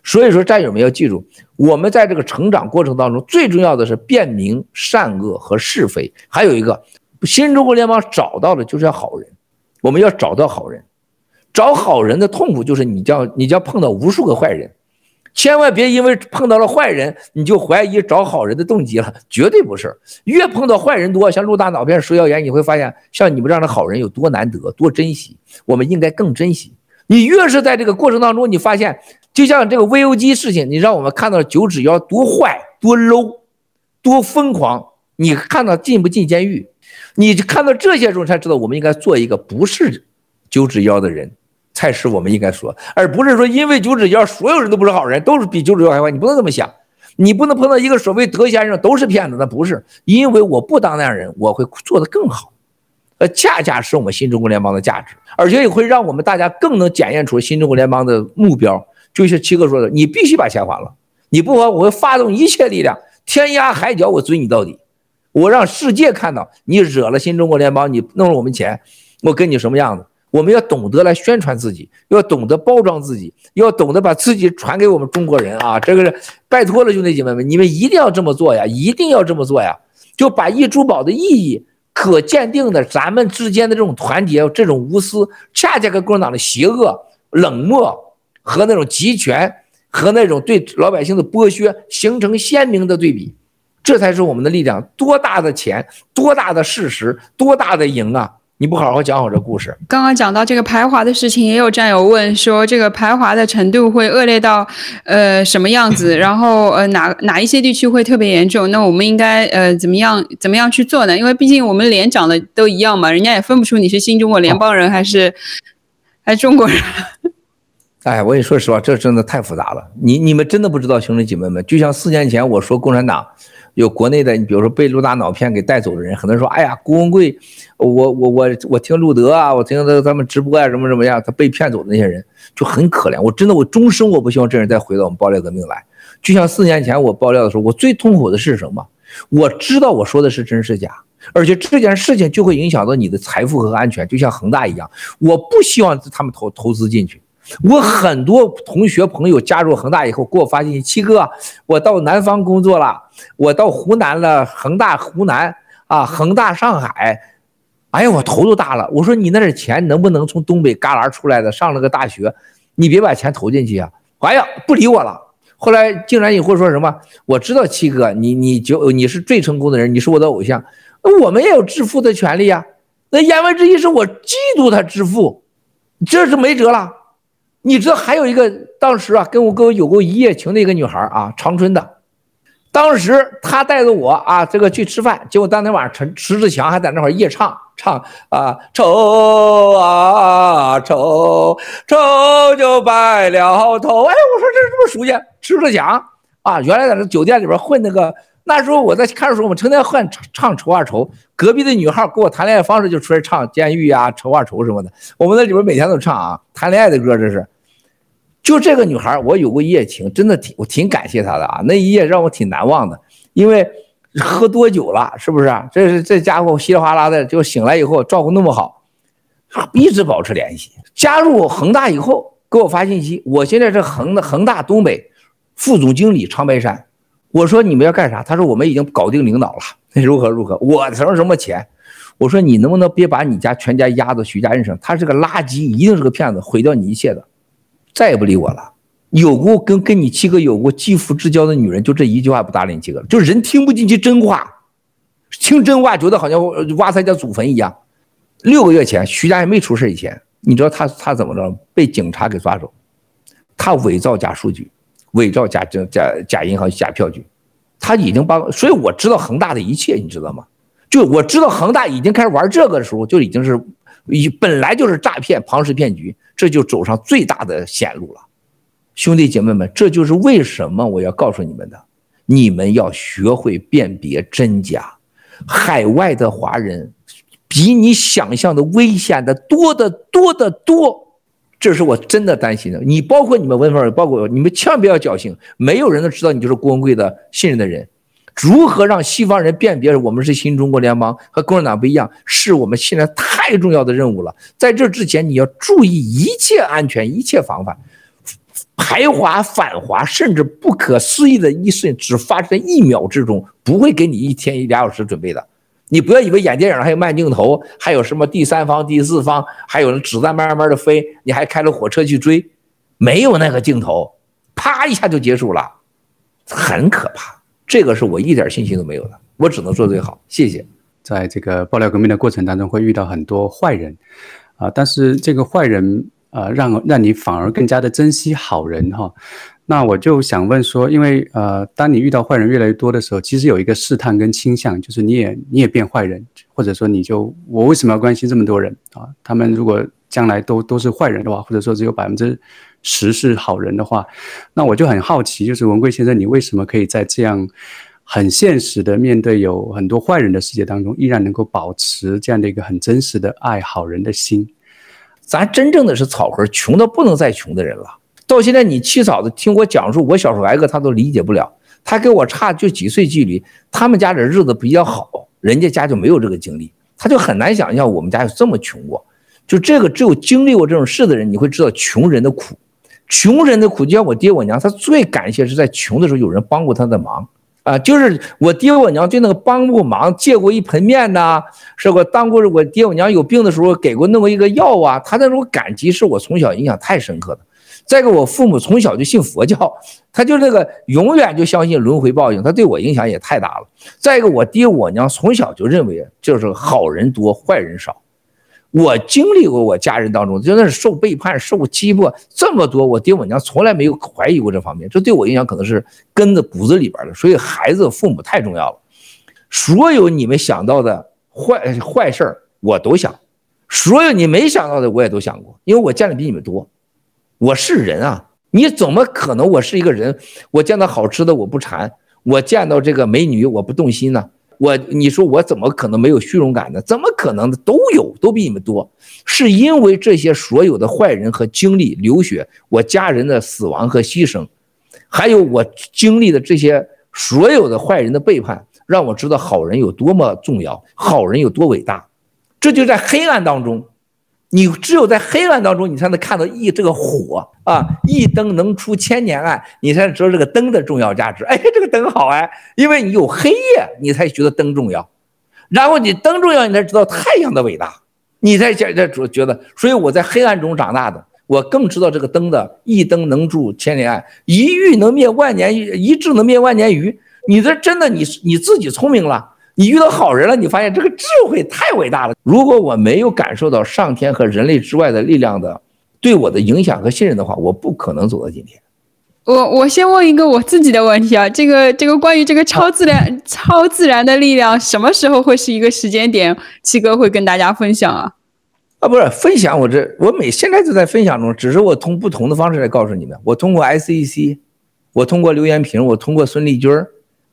所以说战友们要记住，我们在这个成长过程当中，最重要的是辨明善恶和是非。还有一个，新中国联邦找到的就是要好人，我们要找到好人。找好人的痛苦就是你将你将碰到无数个坏人。千万别因为碰到了坏人，你就怀疑找好人的动机了，绝对不是。越碰到坏人多，像陆大脑片食谣言，你会发现像你们这样的好人有多难得，多珍惜。我们应该更珍惜。你越是在这个过程当中，你发现就像这个 VOG 事情，你让我们看到九指妖多坏、多 low、多疯狂。你看到进不进监狱？你看到这些时候才知道，我们应该做一个不是九指妖的人。才是我们应该说，而不是说因为九指妖所有人都不是好人，都是比九指妖还坏。你不能这么想，你不能碰到一个所谓德先生都是骗子，那不是。因为我不当那样人，我会做得更好。呃，恰恰是我们新中国联邦的价值，而且也会让我们大家更能检验出新中国联邦的目标。就像七哥说的，你必须把钱还了，你不还，我会发动一切力量，天涯海角我追你到底，我让世界看到你惹了新中国联邦，你弄了我们钱，我跟你什么样子。我们要懂得来宣传自己，要懂得包装自己，要懂得把自己传给我们中国人啊！这个是拜托了，兄弟姐妹们，你们一定要这么做呀，一定要这么做呀！就把一珠宝的意义可鉴定的，咱们之间的这种团结，这种无私，恰恰跟共产党的邪恶、冷漠和那种集权和那种对老百姓的剥削形成鲜明的对比，这才是我们的力量。多大的钱，多大的事实，多大的赢啊！你不好好讲好这故事。刚刚讲到这个排华的事情，也有战友问说，这个排华的程度会恶劣到呃什么样子？然后呃哪哪一些地区会特别严重？那我们应该呃怎么样怎么样去做呢？因为毕竟我们脸长得都一样嘛，人家也分不出你是新中国联邦人还是、哦、还是中国人。哎，我跟你说实话，这真的太复杂了。你你们真的不知道，兄弟姐妹们，就像四年前我说共产党。有国内的，你比如说被陆大脑片给带走的人，很多人说：“哎呀，郭文贵，我我我我听路德啊，我听他他们直播啊，什么什么样，他被骗走的那些人就很可怜。我真的，我终生我不希望这人再回到我们爆料革命来。就像四年前我爆料的时候，我最痛苦的是什么？我知道我说的是真是假，而且这件事情就会影响到你的财富和安全，就像恒大一样。我不希望他们投投资进去，我很多同学朋友加入恒大以后，给我发信息：七哥，我到南方工作了，我到湖南了，恒大湖南啊，恒大上海。哎呀，我头都大了。我说你那点钱能不能从东北旮旯出来的，上了个大学，你别把钱投进去啊！哎呀，不理我了。后来竟然以后说什么？我知道七哥，你你就你是最成功的人，你是我的偶像，那我们也有致富的权利啊。那言外之意是我嫉妒他致富，这是没辙了。你知道还有一个当时啊，跟我跟我有过一夜情的一个女孩啊，长春的。当时她带着我啊，这个去吃饭，结果当天晚上陈迟志强还在那块夜唱唱啊，愁啊愁，愁就白了头。哎，我说这这么熟悉，迟志强啊，原来在这酒店里边混那个。那时候我在看书，我们成天混唱愁啊愁。隔壁的女孩跟我谈恋爱方式就出来唱监狱啊愁啊愁什么的。我们那里边每天都唱啊，谈恋爱的歌这是。就这个女孩，我有过一夜情，真的挺我挺感谢她的啊。那一夜让我挺难忘的，因为喝多酒了，是不是？这是这家伙稀里哗啦的，就醒来以后照顾那么好，一直保持联系。加入恒大以后，给我发信息，我现在是恒的恒大东北副总经理长白山。我说你们要干啥？他说我们已经搞定领导了，那 如何如何？我什么什么钱？我说你能不能别把你家全家压到徐家印上？他是个垃圾，一定是个骗子，毁掉你一切的。再也不理我了。有过跟跟你七哥有过肌肤之交的女人，就这一句话不搭理你七哥，就人听不进去真话，听真话觉得好像挖他家祖坟一样。六个月前，徐家还没出事以前，你知道他他怎么着？被警察给抓走，他伪造假数据，伪造假证假假银行假票据，他已经帮，所以我知道恒大的一切，你知道吗？就我知道恒大已经开始玩这个的时候，就已经是。以本来就是诈骗庞氏骗局，这就走上最大的险路了，兄弟姐妹们，这就是为什么我要告诉你们的，你们要学会辨别真假。海外的华人比你想象的危险的多得多得多，这是我真的担心的。你包括你们文峰，包括你们，千万不要侥幸，没有人能知道你就是郭文贵的信任的人。如何让西方人辨别我们是新中国联邦和共产党不一样，是我们现在太太重要的任务了。在这之前，你要注意一切安全，一切防范。排华反华，甚至不可思议的一瞬，只发生一秒之中，不会给你一天一俩小时准备的。你不要以为演电影还有慢镜头，还有什么第三方、第四方，还有子弹慢慢的飞，你还开着火车去追，没有那个镜头，啪一下就结束了，很可怕。这个是我一点信心都没有的，我只能做最好。谢谢。在这个爆料革命的过程当中，会遇到很多坏人，啊，但是这个坏人啊，让让你反而更加的珍惜好人哈。那我就想问说，因为呃，当你遇到坏人越来越多的时候，其实有一个试探跟倾向，就是你也你也变坏人，或者说你就我为什么要关心这么多人啊？他们如果将来都都是坏人的话，或者说只有百分之十是好人的话，那我就很好奇，就是文贵先生，你为什么可以在这样很现实的面对有很多坏人的世界当中，依然能够保持这样的一个很真实的爱好人的心？咱真正的是草根，穷到不能再穷的人了。到现在，你七嫂子听我讲述我小时候挨饿，她都理解不了。她跟我差就几岁距离，他们家的日子比较好，人家家就没有这个经历，他就很难想象我们家有这么穷过。就这个，只有经历过这种事的人，你会知道穷人的苦。穷人的苦，就像我爹我娘，他最感谢是在穷的时候有人帮过他的忙啊，就是我爹我娘对那个帮过忙，借过一盆面呐，是吧？当过我爹我娘有病的时候给过那么一个药啊，他那种感激是我从小印象太深刻的。再一个，我父母从小就信佛教，他就那个永远就相信轮回报应，他对我影响也太大了。再一个，我爹我娘从小就认为就是好人多，坏人少。我经历过，我家人当中真的是受背叛、受欺负这么多，我爹我娘从来没有怀疑过这方面，这对我影响可能是根子骨子里边的。所以孩子、父母太重要了。所有你们想到的坏坏事儿，我都想；所有你没想到的，我也都想过。因为我见的比你们多，我是人啊，你怎么可能我是一个人？我见到好吃的我不馋，我见到这个美女我不动心呢？我你说我怎么可能没有虚荣感呢？怎么可能的？都有，都比你们多。是因为这些所有的坏人和经历流血，我家人的死亡和牺牲，还有我经历的这些所有的坏人的背叛，让我知道好人有多么重要，好人有多伟大。这就在黑暗当中，你只有在黑暗当中，你才能看到一这个火啊，一灯能出千年暗，你才知道这个灯的重要价值。哎，这个灯好哎，因为你有黑夜，你才觉得灯重要。然后你灯重要，你才知道太阳的伟大，你才觉觉觉得。所以我在黑暗中长大的，我更知道这个灯的一灯能助千年暗，一玉能灭万年，一智能灭万年愚。你这真的，你你自己聪明了。你遇到好人了，你发现这个智慧太伟大了。如果我没有感受到上天和人类之外的力量的对我的影响和信任的话，我不可能走到今天。我我先问一个我自己的问题啊，这个这个关于这个超自然、啊、超自然的力量，什么时候会是一个时间点？七哥会跟大家分享啊？啊，不是分享，我这我每现在就在分享中，只是我通不同的方式来告诉你们。我通过 SEC，我通过刘延平，我通过孙立军，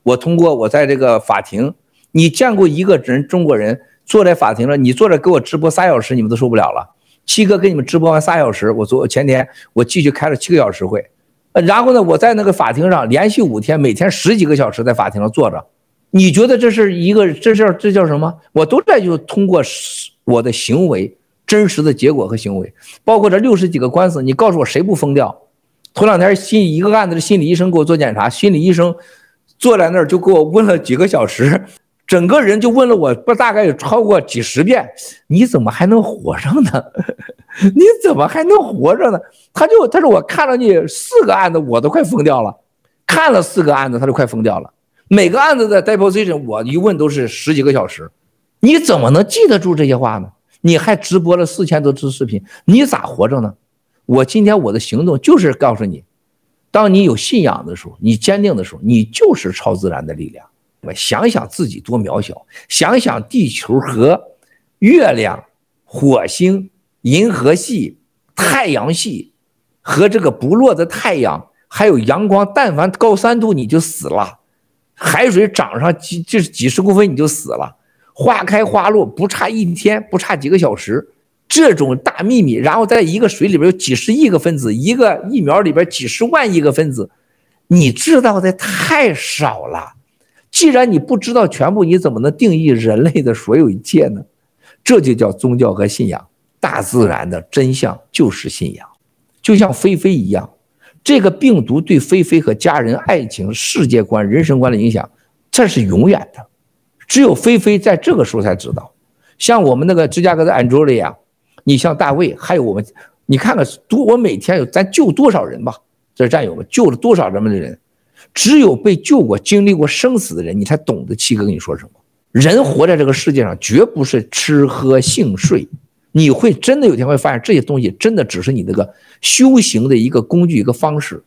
我通过我在这个法庭。你见过一个人中国人坐在法庭上，你坐着给我直播仨小时，你们都受不了了。七哥给你们直播完仨小时，我昨前天我继续开了七个小时会，然后呢，我在那个法庭上连续五天，每天十几个小时在法庭上坐着。你觉得这是一个这叫这叫什么？我都在就通过我的行为真实的结果和行为，包括这六十几个官司，你告诉我谁不疯掉？头两天心一个案子的心理医生给我做检查，心理医生坐在那儿就给我问了几个小时。整个人就问了我不大概有超过几十遍，你怎么还能活着呢？你怎么还能活着呢？他就他说我看了你四个案子，我都快疯掉了。看了四个案子，他就快疯掉了。每个案子的 deposition 我一问都是十几个小时，你怎么能记得住这些话呢？你还直播了四千多支视频，你咋活着呢？我今天我的行动就是告诉你，当你有信仰的时候，你坚定的时候，你就是超自然的力量。我想想自己多渺小，想想地球和月亮、火星、银河系、太阳系和这个不落的太阳，还有阳光，但凡高三度你就死了，海水涨上几就是几十公分你就死了，花开花落不差一天，不差几个小时，这种大秘密，然后在一个水里边有几十亿个分子，一个疫苗里边几十万亿个分子，你知道的太少了。既然你不知道全部，你怎么能定义人类的所有一切呢？这就叫宗教和信仰。大自然的真相就是信仰，就像菲菲一样，这个病毒对菲菲和家人、爱情、世界观、人生观的影响，这是永远的。只有菲菲在这个时候才知道。像我们那个芝加哥的安卓利亚，你像大卫，还有我们，你看看多，我每天有咱救多少人吧？这是战友们救了多少人们的人？只有被救过、经历过生死的人，你才懂得七哥跟你说什么。人活在这个世界上，绝不是吃喝性睡。你会真的有天会发现，这些东西真的只是你那个修行的一个工具、一个方式。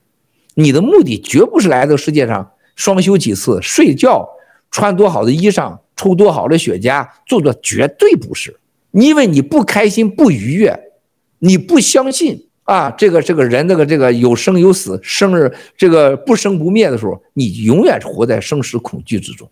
你的目的绝不是来到世界上双休几次、睡觉、穿多好的衣裳、抽多好的雪茄，做做绝对不是。因为你不开心、不愉悦，你不相信。啊，这个这个人，这个这个有生有死，生日这个不生不灭的时候，你永远是活在生死恐惧之中。